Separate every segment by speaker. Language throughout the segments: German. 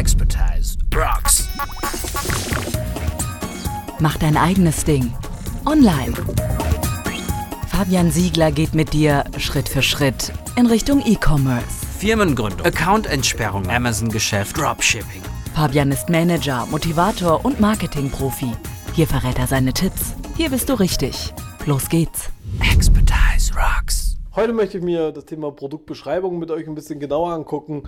Speaker 1: Expertise rocks.
Speaker 2: Mach dein eigenes Ding. Online. Fabian Siegler geht mit dir Schritt für Schritt in Richtung E-Commerce.
Speaker 1: Firmengründung, Accountentsperrung, Amazon-Geschäft, Dropshipping.
Speaker 2: Fabian ist Manager, Motivator und Marketingprofi. Hier verrät er seine Tipps. Hier bist du richtig. Los geht's.
Speaker 1: Expertise rocks.
Speaker 3: Heute möchte ich mir das Thema Produktbeschreibung mit euch ein bisschen genauer angucken.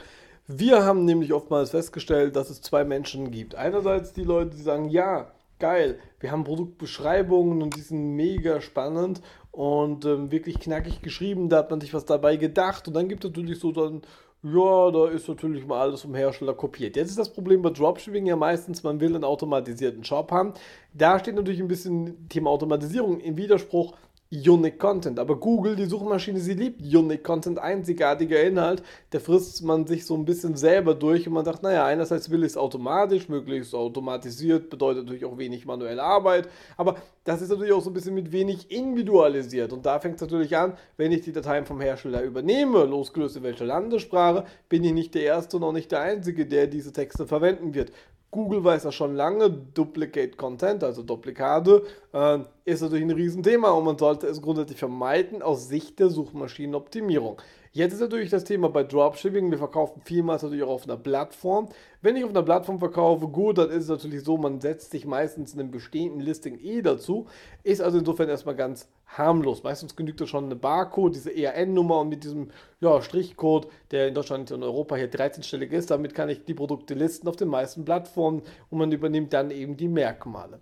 Speaker 3: Wir haben nämlich oftmals festgestellt, dass es zwei Menschen gibt. Einerseits die Leute, die sagen, ja, geil, wir haben Produktbeschreibungen und die sind mega spannend und ähm, wirklich knackig geschrieben, da hat man sich was dabei gedacht und dann gibt es natürlich so dann, ja, da ist natürlich mal alles vom Hersteller kopiert. Jetzt ist das Problem bei Dropshipping ja meistens, man will einen automatisierten Shop haben. Da steht natürlich ein bisschen Thema Automatisierung im Widerspruch Unique Content. Aber Google, die Suchmaschine, sie liebt Unique Content, einzigartiger Inhalt. Der frisst man sich so ein bisschen selber durch und man sagt, naja, einerseits will ich es automatisch, möglichst automatisiert, bedeutet natürlich auch wenig manuelle Arbeit. Aber das ist natürlich auch so ein bisschen mit wenig individualisiert. Und da fängt es natürlich an, wenn ich die Dateien vom Hersteller übernehme, losgelöst in welcher Landessprache, bin ich nicht der Erste und auch nicht der Einzige, der diese Texte verwenden wird. Google weiß ja schon lange, Duplicate Content, also Duplikate, äh, ist natürlich ein Riesenthema und man sollte es grundsätzlich vermeiden aus Sicht der Suchmaschinenoptimierung. Jetzt ist natürlich das Thema bei Dropshipping, wir verkaufen vielmals natürlich auch auf einer Plattform. Wenn ich auf einer Plattform verkaufe, gut, dann ist es natürlich so, man setzt sich meistens in einem bestehenden Listing eh dazu, ist also insofern erstmal ganz harmlos. Meistens genügt da schon eine Barcode, diese ERN-Nummer und mit diesem ja, Strichcode, der in Deutschland und Europa hier 13-stellig ist, damit kann ich die Produkte listen auf den meisten Plattformen und man übernimmt dann eben die Merkmale.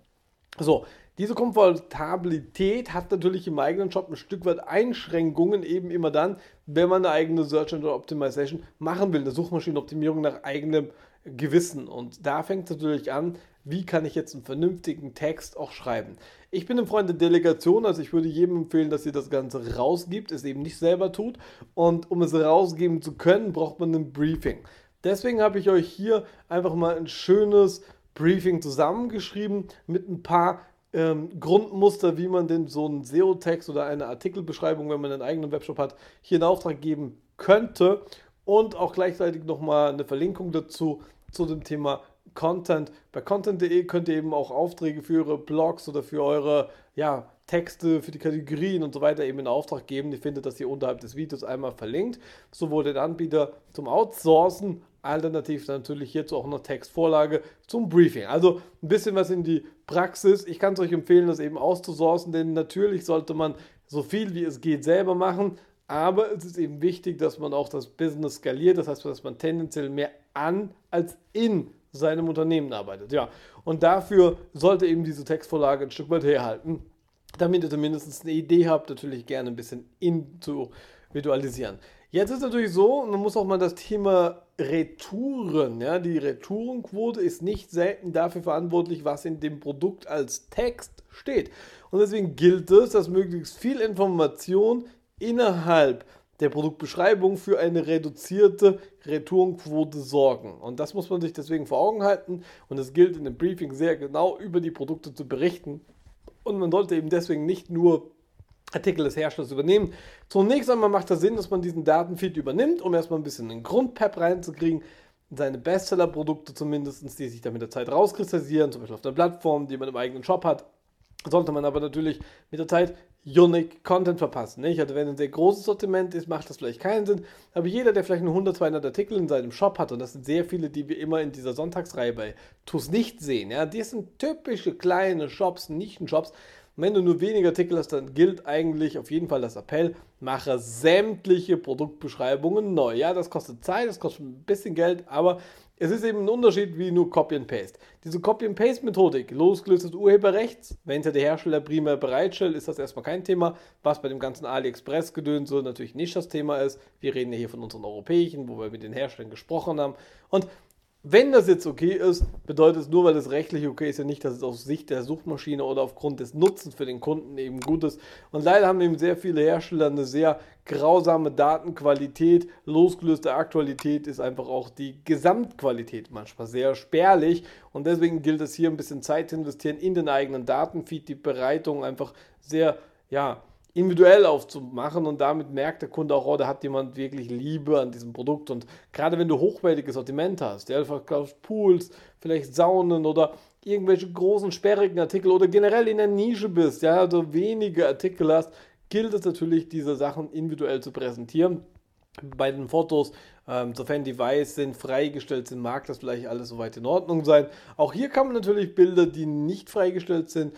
Speaker 3: So, diese Komfortabilität hat natürlich im eigenen Shop ein Stück weit Einschränkungen, eben immer dann, wenn man eine eigene Search Engine Optimization machen will, eine Suchmaschinenoptimierung nach eigenem Gewissen. Und da fängt es natürlich an, wie kann ich jetzt einen vernünftigen Text auch schreiben. Ich bin ein Freund der Delegation, also ich würde jedem empfehlen, dass ihr das Ganze rausgibt, es eben nicht selber tut. Und um es rausgeben zu können, braucht man ein Briefing. Deswegen habe ich euch hier einfach mal ein schönes Briefing zusammengeschrieben mit ein paar ähm, Grundmuster, wie man denn so einen SEO-Text oder eine Artikelbeschreibung, wenn man einen eigenen Webshop hat, hier in Auftrag geben könnte. Und auch gleichzeitig nochmal eine Verlinkung dazu zu dem Thema Content. Bei content.de könnt ihr eben auch Aufträge für eure Blogs oder für eure ja, Texte, für die Kategorien und so weiter eben in Auftrag geben. Ihr findet das hier unterhalb des Videos einmal verlinkt. Sowohl den Anbieter zum Outsourcen Alternativ natürlich hierzu auch noch Textvorlage zum Briefing. Also ein bisschen was in die Praxis. Ich kann es euch empfehlen, das eben auszusourcen, denn natürlich sollte man so viel wie es geht selber machen. Aber es ist eben wichtig, dass man auch das Business skaliert. Das heißt, dass man tendenziell mehr an als in seinem Unternehmen arbeitet. Ja, und dafür sollte eben diese Textvorlage ein Stück weit herhalten, damit ihr zumindest eine Idee habt, natürlich gerne ein bisschen individualisieren. Jetzt ist natürlich so, man muss auch mal das Thema Retouren, ja, die Retourenquote ist nicht selten dafür verantwortlich, was in dem Produkt als Text steht. Und deswegen gilt es, dass möglichst viel Information innerhalb der Produktbeschreibung für eine reduzierte Retourenquote sorgen. Und das muss man sich deswegen vor Augen halten. Und es gilt in dem Briefing sehr genau über die Produkte zu berichten. Und man sollte eben deswegen nicht nur Artikel des Herstellers übernehmen. Zunächst einmal macht das Sinn, dass man diesen Datenfeed übernimmt, um erstmal ein bisschen einen Grundpep reinzukriegen, seine Bestseller-Produkte zumindest, die sich dann mit der Zeit rauskristallisieren, zum Beispiel auf der Plattform, die man im eigenen Shop hat, sollte man aber natürlich mit der Zeit Unique Content verpassen. Nicht? Also wenn ein sehr großes Sortiment ist, macht das vielleicht keinen Sinn. Aber jeder, der vielleicht nur 100, 200 Artikel in seinem Shop hat, und das sind sehr viele, die wir immer in dieser Sonntagsreihe bei TUS nicht sehen, ja, die sind typische kleine Shops, Nischenshops, wenn du nur wenige Artikel hast, dann gilt eigentlich auf jeden Fall das Appell, mache sämtliche Produktbeschreibungen neu. Ja, das kostet Zeit, das kostet ein bisschen Geld, aber es ist eben ein Unterschied wie nur Copy and Paste. Diese Copy and Paste Methodik, losgelöst des Urheberrechts, wenn es ja der Hersteller primär bereitstellt, ist das erstmal kein Thema. Was bei dem ganzen AliExpress-Gedönse natürlich nicht das Thema ist. Wir reden ja hier von unseren europäischen, wo wir mit den Herstellern gesprochen haben. Und wenn das jetzt okay ist, bedeutet es nur, weil es rechtlich okay ist, ja nicht, dass es aus Sicht der Suchmaschine oder aufgrund des Nutzens für den Kunden eben gut ist. Und leider haben eben sehr viele Hersteller eine sehr grausame Datenqualität. Losgelöst der Aktualität ist einfach auch die Gesamtqualität manchmal sehr spärlich. Und deswegen gilt es hier ein bisschen Zeit zu investieren in den eigenen Datenfeed, die Bereitung einfach sehr, ja, individuell aufzumachen und damit merkt der Kunde auch, oh, da hat jemand wirklich Liebe an diesem Produkt und gerade wenn du hochwertiges Sortiment hast, ja, du verkaufst Pools, vielleicht Saunen oder irgendwelche großen sperrigen Artikel oder generell in der Nische bist, ja, also wenige Artikel hast, gilt es natürlich, diese Sachen individuell zu präsentieren. Bei den Fotos, ähm, sofern die weiß sind, freigestellt sind, mag das vielleicht alles soweit in Ordnung sein. Auch hier kann man natürlich Bilder, die nicht freigestellt sind,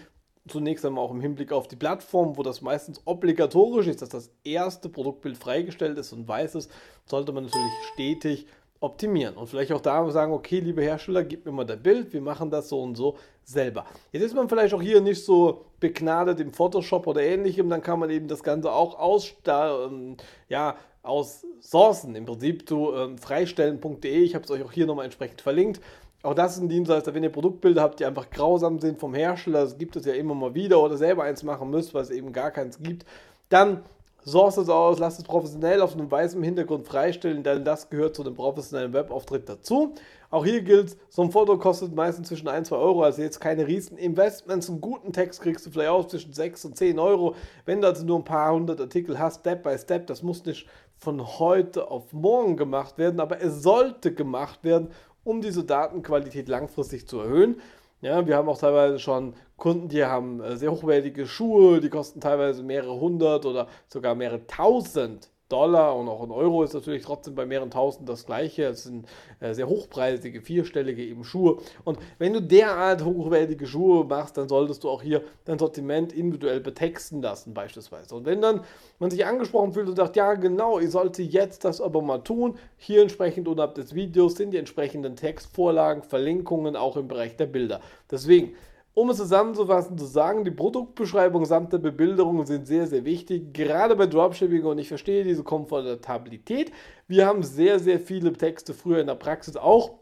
Speaker 3: zunächst einmal auch im Hinblick auf die Plattform, wo das meistens obligatorisch ist, dass das erste Produktbild freigestellt ist und weiß ist, sollte man natürlich stetig optimieren und vielleicht auch da sagen, okay, liebe Hersteller, gib mir mal das Bild, wir machen das so und so selber. Jetzt ist man vielleicht auch hier nicht so begnadet im Photoshop oder ähnlichem, dann kann man eben das Ganze auch aus, ähm, ja, aus Sourcen, im Prinzip zu ähm, freistellen.de, ich habe es euch auch hier nochmal entsprechend verlinkt, auch das ist ein Dienstleister, wenn ihr Produktbilder habt, die einfach grausam sind vom Hersteller, das gibt es ja immer mal wieder, oder selber eins machen müsst, weil es eben gar keins gibt, dann source es aus, lasst es professionell auf einem weißen Hintergrund freistellen, denn das gehört zu einem professionellen Webauftritt dazu. Auch hier gilt, so ein Foto kostet meistens zwischen 1 2 Euro, also jetzt keine riesen Investments. Einen guten Text kriegst du vielleicht auch zwischen 6 und 10 Euro. Wenn du also nur ein paar hundert Artikel hast, Step by Step, das muss nicht von heute auf morgen gemacht werden, aber es sollte gemacht werden, um diese Datenqualität langfristig zu erhöhen. Ja, wir haben auch teilweise schon Kunden, die haben äh, sehr hochwertige Schuhe, die kosten teilweise mehrere hundert oder sogar mehrere tausend Dollar und auch ein Euro ist natürlich trotzdem bei mehreren tausend das gleiche. Es sind äh, sehr hochpreisige, vierstellige eben Schuhe. Und wenn du derart hochwertige Schuhe machst, dann solltest du auch hier dein Sortiment individuell betexten lassen beispielsweise. Und wenn dann man sich angesprochen fühlt und sagt, ja genau, ich sollte jetzt das aber mal tun, hier entsprechend unterhalb des Videos sind die entsprechenden Textvorlagen, Verlinkungen auch im Bereich der Bilder. Deswegen um es zusammenzufassen, zu sagen, die Produktbeschreibung samt der Bebilderung sind sehr, sehr wichtig, gerade bei Dropshipping. Und ich verstehe diese Komfortabilität. Wir haben sehr, sehr viele Texte früher in der Praxis auch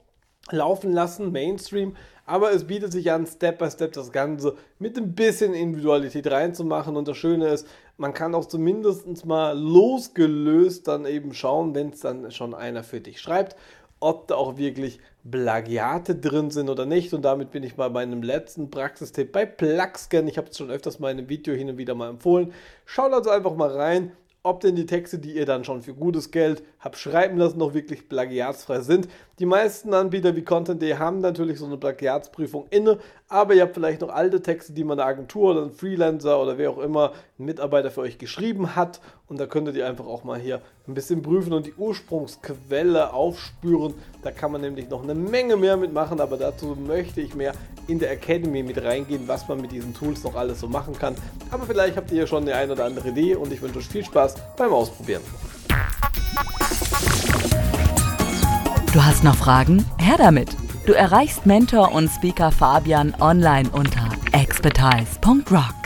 Speaker 3: laufen lassen, Mainstream, aber es bietet sich an, Step by Step das Ganze mit ein bisschen Individualität reinzumachen. Und das Schöne ist, man kann auch zumindest mal losgelöst dann eben schauen, wenn es dann schon einer für dich schreibt ob da auch wirklich Plagiate drin sind oder nicht. Und damit bin ich bei meinem letzten Praxistipp bei Plugscan. Ich habe es schon öfters mal in einem Video hin und wieder mal empfohlen. Schaut also einfach mal rein ob denn die Texte, die ihr dann schon für gutes Geld habt schreiben lassen, noch wirklich plagiatsfrei sind. Die meisten Anbieter wie Content.de haben natürlich so eine Plagiatsprüfung inne, aber ihr habt vielleicht noch alte Texte, die man eine Agentur oder ein Freelancer oder wer auch immer, ein Mitarbeiter für euch geschrieben hat und da könntet ihr einfach auch mal hier ein bisschen prüfen und die Ursprungsquelle aufspüren. Da kann man nämlich noch eine Menge mehr mitmachen, aber dazu möchte ich mehr in der Academy mit reingehen, was man mit diesen Tools noch alles so machen kann. Aber vielleicht habt ihr ja schon die eine oder andere Idee und ich wünsche euch viel Spaß beim Ausprobieren.
Speaker 2: Du hast noch Fragen? Her damit! Du erreichst Mentor und Speaker Fabian online unter expertise.rocks. Expertise.